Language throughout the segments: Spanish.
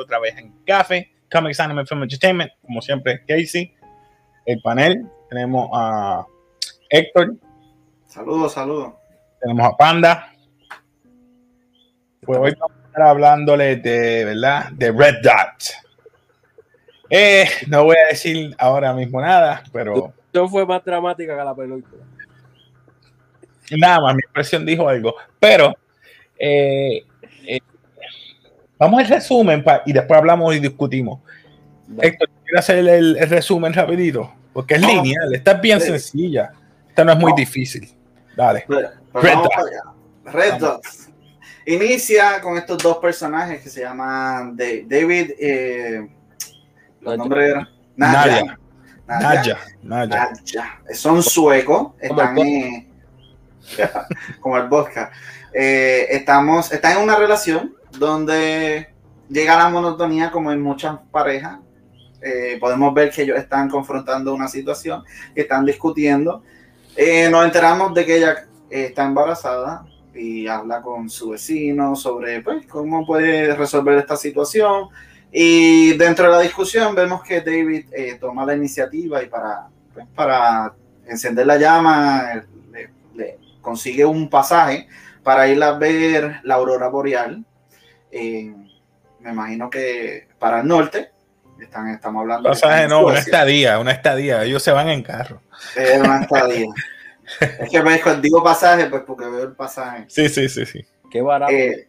otra vez en Café, Comics Anime Film Entertainment, como siempre, Casey, el panel, tenemos a Héctor. Saludos, saludos. Tenemos a Panda. Pues hoy vamos a estar hablándole de, ¿verdad? De Red Dot. Eh, no voy a decir ahora mismo nada, pero... Esto fue más dramática que la película. Nada más, mi expresión dijo algo. Pero eh, eh, vamos al resumen y después hablamos y discutimos. Héctor, ¿quieres hacer el, resumen rapidito? Porque es lineal, esta es bien sencilla. Esta no es muy difícil. Dale. Pues Red, Dot. Red Dot. Inicia con estos dos personajes que se llaman David. Eh, los nombres eran Nadia. Nadia. Nadia. Son suecos. Están en, como el vodka. Eh, estamos, están en una relación donde llega la monotonía como en muchas parejas. Eh, podemos ver que ellos están confrontando una situación, que están discutiendo. Eh, nos enteramos de que ella está embarazada y habla con su vecino sobre pues, cómo puede resolver esta situación. Y dentro de la discusión vemos que David toma la iniciativa y para, pues, para encender la llama le consigue un pasaje para ir a ver la aurora boreal. Me imagino que para el norte. Están, estamos hablando. Pasaje no, una estadía, una estadía. Ellos se van en carro. Es una estadía. es que me digo pasaje, pues porque veo el pasaje. Sí, sí, sí, sí. Qué barato. Eh,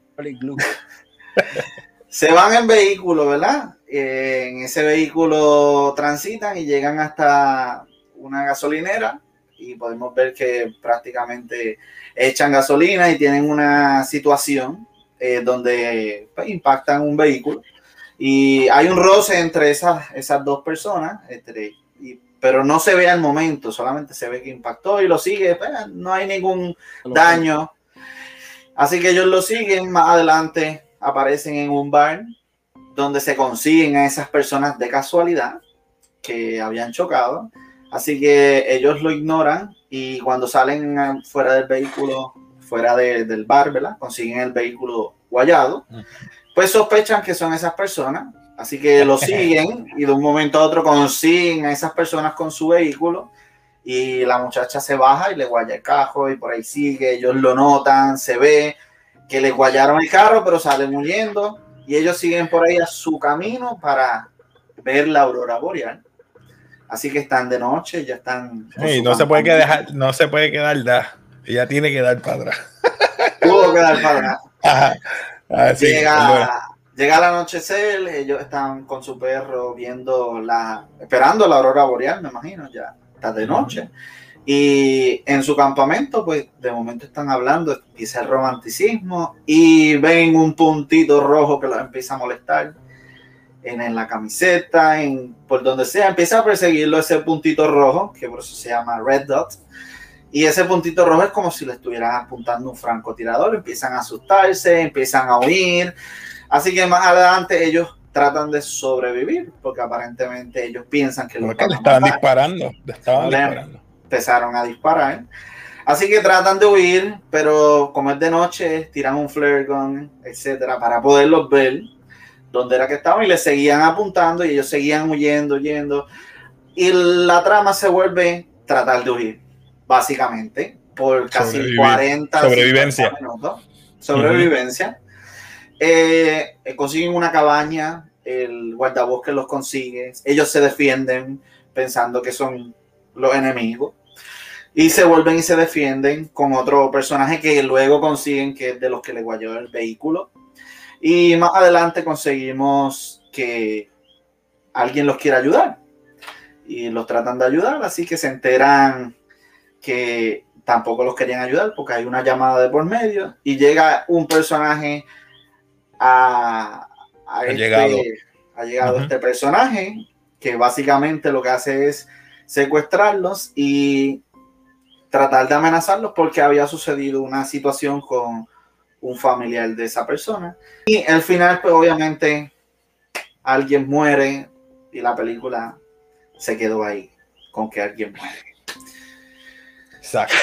se van en vehículo, ¿verdad? Eh, en ese vehículo transitan y llegan hasta una gasolinera y podemos ver que prácticamente echan gasolina y tienen una situación eh, donde pues, impactan un vehículo y hay un roce entre esas, esas dos personas, pero no se ve al momento, solamente se ve que impactó y lo sigue, pues, no hay ningún daño. Así que ellos lo siguen, más adelante aparecen en un bar donde se consiguen a esas personas de casualidad que habían chocado Así que ellos lo ignoran y cuando salen fuera del vehículo, fuera del bar, ¿verdad? Consiguen el vehículo guayado, pues sospechan que son esas personas. Así que lo siguen y de un momento a otro consiguen a esas personas con su vehículo y la muchacha se baja y le guaya el cajo y por ahí sigue, ellos lo notan, se ve que le guayaron el carro pero salen huyendo y ellos siguen por ahí a su camino para ver la aurora boreal. Así que están de noche, ya están. no se puede quedar, no se puede quedar da. Ella tiene que dar para atrás. Tuvo que dar para atrás. Ah, llega, llega el anochecer, ellos están con su perro viendo la, esperando la aurora boreal, me imagino, ya está de noche. Y en su campamento, pues de momento están hablando, empieza el romanticismo y ven un puntito rojo que los empieza a molestar en, la camiseta, en por donde sea, empieza a perseguirlo ese puntito rojo, que por eso se llama Red Dot. Y ese puntito rojo es como si le estuvieran apuntando un francotirador, empiezan a asustarse, empiezan a huir. Así que más adelante ellos tratan de sobrevivir, porque aparentemente ellos piensan que lo estaban disparando, estaban disparando. Empezaron a disparar. Así que tratan de huir, pero como es de noche, tiran un flare gun, etcétera, para poderlos ver donde era que estaban y le seguían apuntando y ellos seguían huyendo, huyendo. Y la trama se vuelve tratar de huir, básicamente, por casi 40 sobrevivencia. minutos. Sobrevivencia. Eh, consiguen una cabaña, el guardabosque los consigue, ellos se defienden pensando que son los enemigos y se vuelven y se defienden con otro personaje que luego consiguen que es de los que le guayó el vehículo y más adelante conseguimos que alguien los quiera ayudar. Y los tratan de ayudar, así que se enteran que tampoco los querían ayudar porque hay una llamada de por medio y llega un personaje a, ha este, llegado, ha llegado este personaje que básicamente lo que hace es secuestrarlos y tratar de amenazarlos porque había sucedido una situación con un familiar de esa persona. Y al final, pues obviamente, alguien muere y la película se quedó ahí, con que alguien muere. Exacto.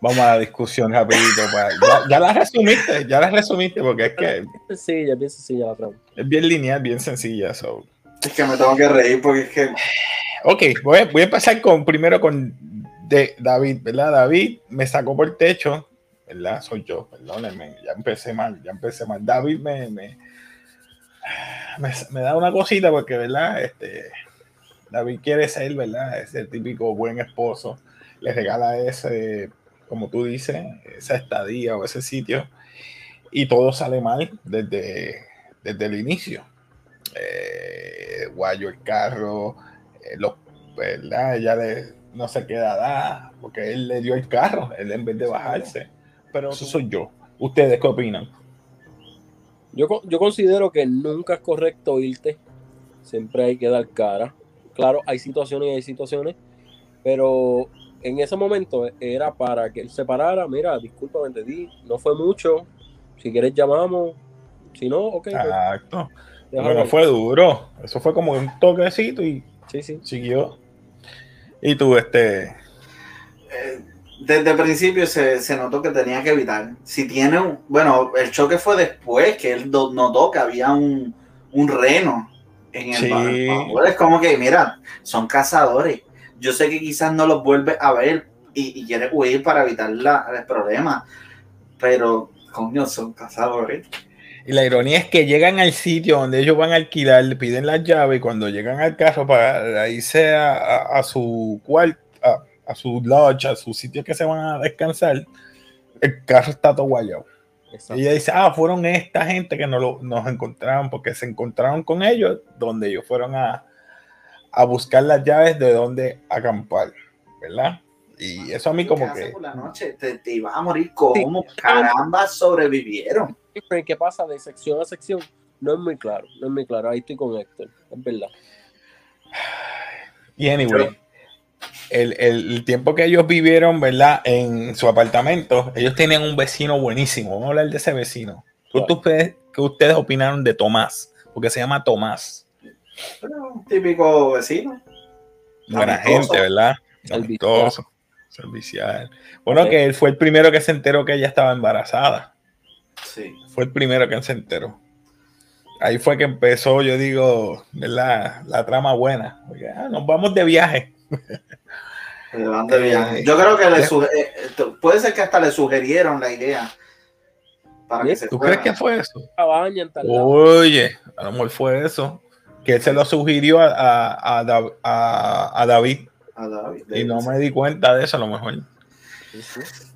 vamos a la discusión rapidito. pues. Ya, ya la resumiste, ya la resumiste, porque es que sencilla, bien sencilla la trama. es bien lineal, bien sencilla. so. Es que me tengo que reír porque es que Ok, voy a, voy a empezar con primero con de David, ¿verdad? David me sacó por el techo, ¿verdad? Soy yo, perdónenme, ya empecé mal, ya empecé mal. David me, me, me, me da una cosita porque, ¿verdad? Este, David quiere ser, ¿verdad? Ese típico buen esposo. Le regala ese, como tú dices, esa estadía o ese sitio y todo sale mal desde, desde el inicio. Eh, guayo el carro, eh, los, ¿verdad? Ella le, no se queda da porque él le dio el carro, él en vez de bajarse. Pero eso soy yo. ¿Ustedes qué opinan? Yo, yo considero que nunca es correcto irte. Siempre hay que dar cara. Claro, hay situaciones y hay situaciones, pero en ese momento era para que él se parara. Mira, discúlpame, te di, no fue mucho. Si quieres, llamamos. Si no, ok. pues, Exacto. déjalo Bueno, fue duro. Eso fue como un toquecito y Sí, sí. siguió. Y tú, este. eh, desde el principio se, se notó que tenía que evitar. Si tiene un. Bueno, el choque fue después que él notó que había un, un reno en el Sí. ba- baúl. Es como que, mira, son cazadores. Yo sé que quizás no los vuelves a ver y, y quieres huir para evitar la- el problema. Pero, coño, son cazadores. Y la ironía es que llegan al sitio donde ellos van a alquilar, le piden las llaves y cuando llegan al carro para irse a, a- a su cuarto, a, a su lodge, a su sitio que se van a descansar, el carro está todo guayado. Exacto. Y ella dice, ah, fueron esta gente que nos, lo- nos encontraron, porque se encontraron con ellos, donde ellos fueron a, a buscar las llaves de dónde acampar, ¿verdad? Y eso a mí como ¿Qué hace que... por la noche? Te, te ibas a morir. ¿Cómo caramba sobrevivieron? Pero ¿Qué pasa de sección a sección? No es muy claro, no es muy claro. Ahí estoy con Héctor, es verdad. Y anyway, el, el- el tiempo que ellos vivieron, ¿verdad? En su apartamento, ellos tenían un vecino buenísimo. Vamos a hablar de ese vecino. ¿Qué Claro. ustedes, qué ustedes opinaron de Tomás? Porque se llama Tomás. Un típico vecino. Buena Amistoso. gente, ¿verdad? Servicial. Amistoso, servicial. Bueno, que él fue el primero que se enteró que ella estaba embarazada. Sí. Fue el primero que se enteró. Ahí fue que empezó, yo digo, ¿verdad? La trama buena. Porque, ah, nos vamos de viaje. Se van de Eh, viaje. Yo creo que le eh, eh, puede ser que hasta le sugirieron la idea para que Bien, se ¿Tú crees que fue eso? Oye, a lo mejor fue eso. Que él se lo sugirió a, a- a Dav- a- a David. A David, Y no me di cuenta de eso a lo mejor.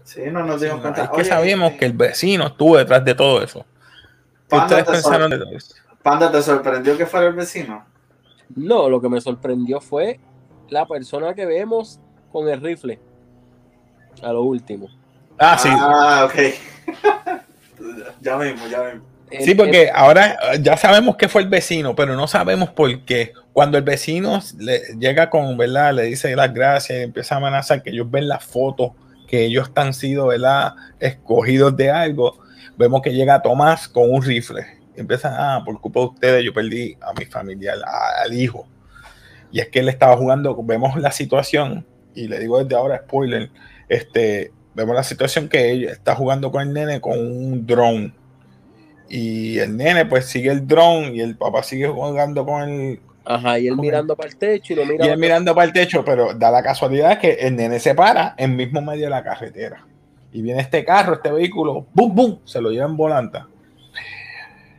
Sí, no nos dimos cuenta. Es que Oye, sabíamos eh, que el vecino estuvo detrás de todo eso. ¿Qué Panda ustedes te, pensaron de todo eso? Panda, ¿te sorprendió que fuera el vecino? No, lo que me sorprendió fue la persona que vemos con el rifle. A lo último. Ah, sí. Ah, ok. ya mismo, ya mismo. Sí, porque ahora eh, ya sabemos que fue el vecino, pero no sabemos por qué. Cuando el vecino le llega con, ¿verdad? Le dice las gracias y empieza a amenazar que ellos ven las fotos, que ellos están sido, ¿verdad? Escogidos de algo. Vemos que llega Tomás con un rifle. Empieza, ah, por culpa de ustedes yo perdí a mi familiar, a- al hijo. Y es que él estaba jugando, vemos la situación, y le digo desde ahora, spoiler, este, vemos la situación que ella está jugando con el nene con un drone. Y el nene pues sigue el drone y el papá sigue jugando con el... Ajá, y él mirando para el techo y lo mira. Y él mirando para el techo, pero da la casualidad que el nene se para en mismo medio de la carretera. Y viene este carro, este vehículo, ¡bum, bum! Se lo lleva en volanta.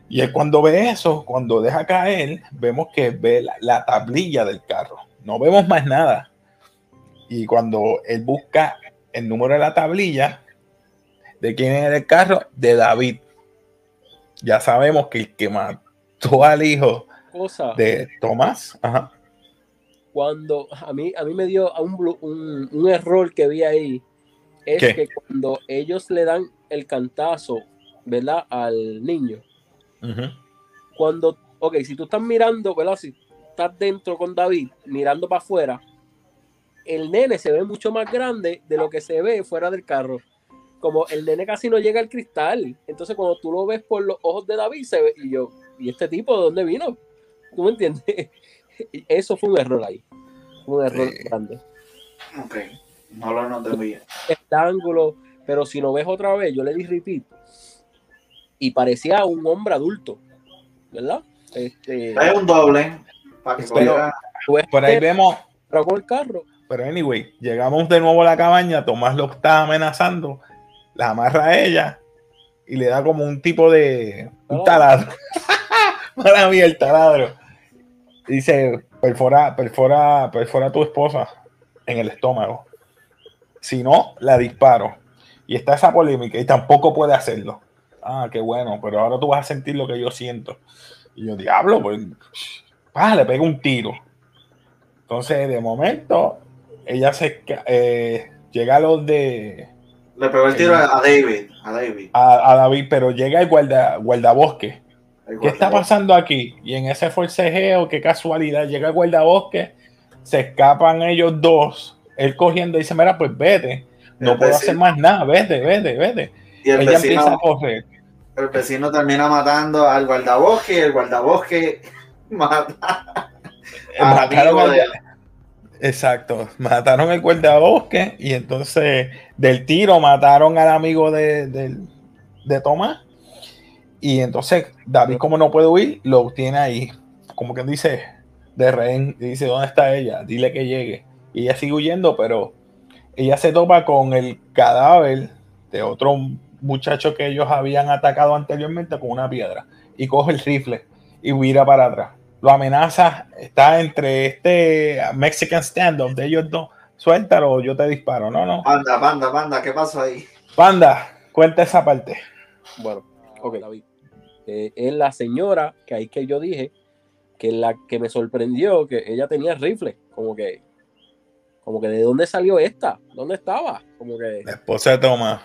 Y él cuando ve eso, cuando deja caer, vemos que ve la, la tablilla del carro. No vemos más nada. Y cuando él busca el número de la tablilla, ¿de quién era el carro? De David. Ya sabemos que el que mató al hijo cosa. de Tomás, ajá, Cuando a mí, a mí me dio a un, un, un error que vi ahí. Es ¿Qué? que cuando ellos le dan el cantazo, ¿verdad? Al niño. Cuando, ok, si tú estás mirando, ¿verdad? Si estás dentro con David, mirando para afuera, el nene se ve mucho más grande de lo que se ve fuera del carro. Como el nene casi no llega al cristal. Entonces, cuando tú lo ves por los ojos de David, se ve, y yo, ¿y este tipo de dónde vino? ¿Tú me entiendes? Y Eso fue un error ahí. Fue un error Sí. grande. Ok. No lo noté muy bien. este ángulo, pero si lo ves otra vez, yo le di repeat y parecía un hombre adulto, ¿verdad? Este, Hay un doble para que Pero- Por ahí vemos, entró con el carro, pero anyway, llegamos de nuevo a la cabaña, Tomás lo está amenazando, la amarra a ella y le da como un tipo de un taladro. Para mí el taladro. Dice, perfora, perfora, perfora a tu esposa en el estómago. Si no, la disparo. Y está esa polémica y tampoco puede hacerlo. Ah, qué bueno, pero ahora tú vas a sentir lo que yo siento. Y yo, diablo, pues, ah, le pega un tiro. Entonces, de momento, ella se eh, llega a los de le pegó el tiro a a David. A David. a, a David, pero llega el guarda, guardabosque. El ¿Qué está pasando aquí? Y en ese forcejeo, qué casualidad, llega el guardabosque, se escapan ellos dos, él cogiendo y dice, mira, pues vete, no El puedo vecino- hacer más nada, vete, vete, vete. Y el Ella empieza a vecino, correr. el vecino termina matando al guardabosque y el guardabosque mata. Mataron al- de él. Exacto, mataron al guardabosque y entonces del tiro mataron al amigo de, del- de Tomás. Y entonces David, como no puede huir, lo tiene ahí, como que dice, de rehén. Dice, ¿dónde está ella? Dile que llegue. Y ella sigue huyendo, pero ella se topa con el cadáver de otro muchacho que ellos habían atacado anteriormente con una piedra. Y coge el rifle y huirá para atrás lo amenaza, está entre este Mexican standoff de ellos dos. Suéltalo, o yo te disparo. No, no. Panda, panda, panda, ¿qué pasó ahí? Panda, cuenta esa parte. Bueno, ok, David. Eh, es la señora que ahí que yo dije que la que me sorprendió que ella tenía rifle, como que, como que de dónde salió esta, dónde estaba, como que, La esposa de Tomás.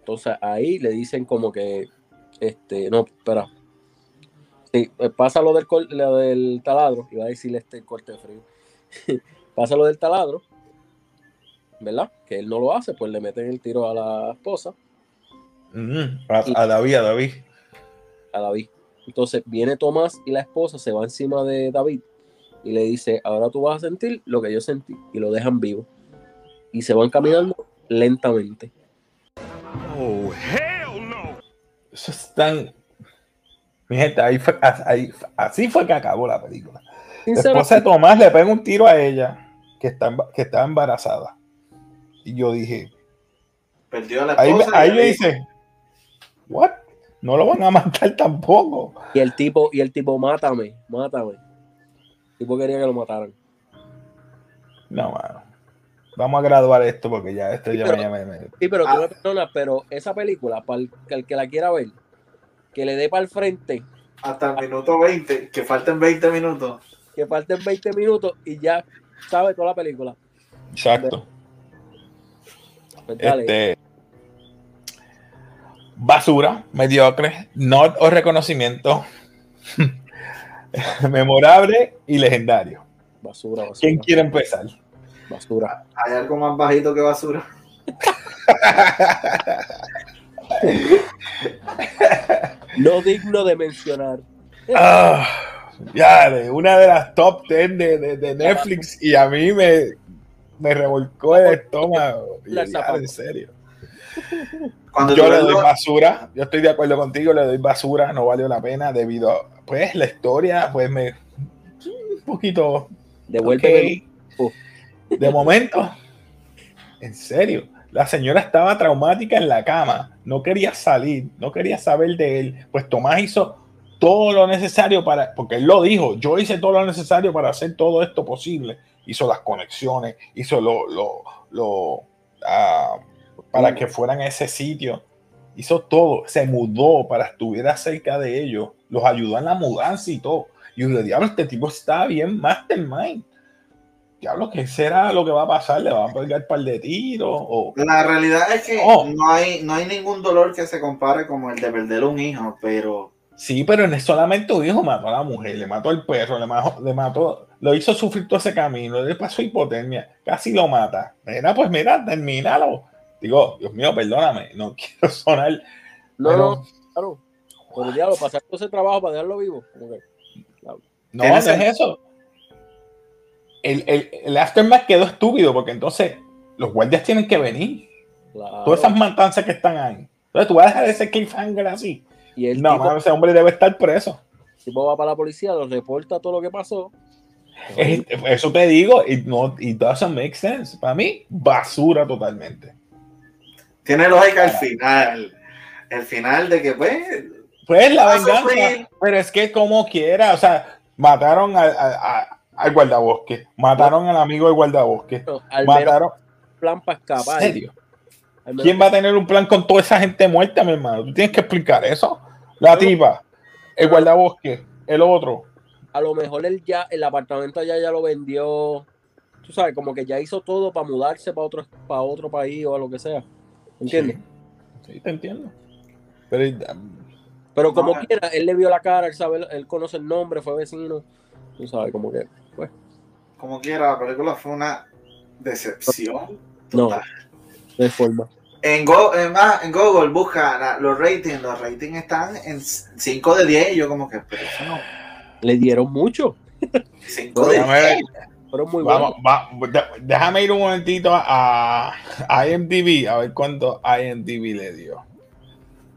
entonces ahí le dicen como que, este, no, espera, sí, eh, pasa lo del, col- lo del taladro, iba a decirle este corte de frío, pasa lo del taladro, ¿verdad? Que él no lo hace, pues le meten el tiro a la esposa, Mm, a, a David, a David. a David. Entonces viene Tomás y la esposa se va encima de David y le dice, ahora tú vas a sentir lo que yo sentí y lo dejan vivo. Y se van caminando lentamente. Eso es tan. Mi gente, ahí fue- ahí- así fue que acabó la película. Esposa de Tomás le pega un tiro a ella que, está, que estaba embarazada. Y yo dije, Perdió a la ahí, ahí ahí- dice, ¿what? No lo van a matar tampoco. y el tipo, y el tipo, mátame, mátame. El tipo quería que lo mataran. No, mano. Vamos a graduar esto porque ya esto ya, pero- me- me- me- Sí, pero tú Ah. me perdonas, pero esa película, para el, que el que la quiera ver, que le dé para el frente, Hasta el minuto 20, que falten 20 minutos. que falten 20 minutos y ya sabe toda la película. Exacto. Pues. Este, basura, mediocre, not o reconocimiento, memorable y legendario. Basura, basura. ¿Quién quiere empezar? Basura. Hay algo más bajito que basura. No digno de mencionar. Ah, ya, de una de las top 10 de, de- de Netflix y a mí me, me revolcó el estómago. La ya, en serio. Cuando Yo le doy lo- basura, yo estoy de acuerdo contigo, le doy basura, no valió la pena debido a, pues, la historia, pues me, un poquito Devuélveme. Ok. De momento, en serio, la señora estaba traumática en la cama, no quería salir, no quería saber de él. Pues Tomás hizo todo lo necesario para, porque él lo dijo, yo hice todo lo necesario para hacer todo esto posible. Hizo las conexiones, hizo lo, lo, lo, ah, para que fueran a ese sitio. Hizo todo, se mudó para estuviera cerca de ellos, los ayudó en la mudanza y todo. Y yo, diablo, este tipo está bien mastermind. Diablo, ¿qué será lo que va a pasar? ¿Le van a pegar un par de tiros? O... La realidad es que Oh. no, hay, no hay ningún dolor que se compare como el de perder un hijo, pero Sí, pero no es solamente un hijo, mató a la mujer, le mató al perro, le mató, le mató, lo hizo sufrir todo ese camino, le pasó hipotermia, casi lo mata. Mira, pues mira, termínalo. Digo, Dios mío, perdóname, no quiero sonar. No, pero- no, claro. Pero diablo, pasar todo ese trabajo para dejarlo vivo. como que- No, es eso. El, el, el aftermath quedó estúpido porque entonces los guardias tienen que venir. Claro. Todas esas matanzas que están ahí. Entonces tú vas a dejar ese cliffhanger así. Y el No, tipo, ese hombre debe estar preso. el tipo va para la policía, lo reporta todo lo que pasó. Es- eso te digo, y no, it doesn't make sense. Para mí, basura totalmente. Tiene lógica el final. El final de que, pues, Pues la venganza, sufrir. pero es que como quiera, o sea, mataron a- al guardabosque, mataron al amigo del guardabosque, No, al mataron. plan para ¿En escapar. serio? ¿Quién va a tener un plan con toda esa gente muerta, mi hermano? Tú tienes que explicar eso. La tipa, el guardabosque, el otro. A lo mejor él ya, el apartamento allá ya lo vendió. Tú sabes, como que ya hizo todo para mudarse para otro, para otro país o a lo que sea. ¿Entiendes? Sí, sí, te entiendo. Pero Pero como No. quiera, él le vio la cara, él sabe, él conoce el nombre, fue vecino. Tú sabes, como que, como quiera, la película fue una decepción. no, total. de forma. En, Go, en, más, en Google busca la- los ratings, los ratings están en 5 de 10 y yo como que, pero eso no, Le dieron mucho, 5 de Déjame ver. 10. fueron muy vamos, buenos. va- déjame ir un momentito a, a IMDb a ver cuánto IMDb le dio.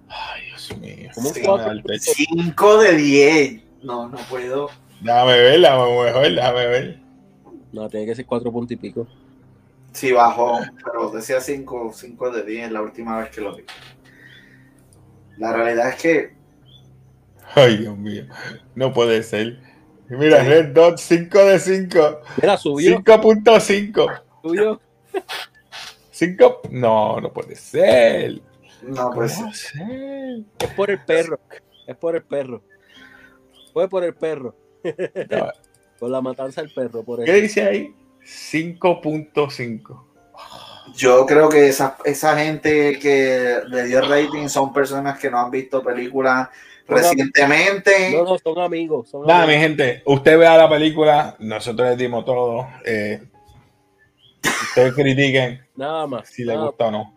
Ay, Dios mío. ¿Cómo Sí, fue? me da el techo. 5 de 10. No, no puedo. Déjame ver, déjame ver, déjame ver. No, tiene que ser cuatro puntos y pico. Sí, bajó, pero decía 5 5 de 10 la última vez que lo vi. La realidad es que Ay, Dios mío. No puede ser. Mira, Sí. Red Dot 5 de 5. Mira, subió, 5.5. subió. 5. No, no puede ser. no, ¿Cómo pues va a ser? Es por el perro. Es por el perro. Fue por el perro. No, Por la matanza del perro. Por ¿Qué eso. dice ahí? 5.5. yo creo que esa, esa gente que le dio rating son personas que no han visto películas recientemente. No, no, son amigos. Son Nada, mi gente, usted vea la película, nosotros les dimos todo. Eh, ustedes critiquen Nada más. si les gusta o no.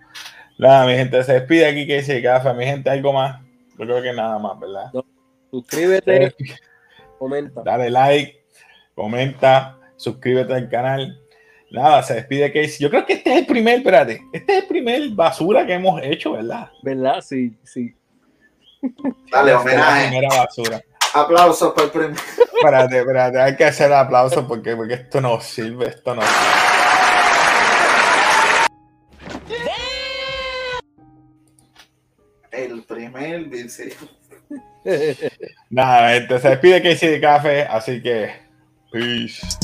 Nada, mi gente, se despide aquí que dice Gafa. Mi gente, algo más. Yo creo que nada más, ¿verdad? Suscríbete, Eh, comenta. dale like, comenta, suscríbete al canal. Nada, se despide Casey. Yo creo que este es el primer, espérate, este es el primer basura que hemos hecho, ¿verdad? ¿Verdad? Sí, sí. Dale, Esta es la homenaje. primera basura. Aplausos por el primer. Espérate, espérate, hay que hacer aplausos porque, porque esto no sirve, esto no El primer. Nada, gente, se despide Casey de Café, así que. Peace.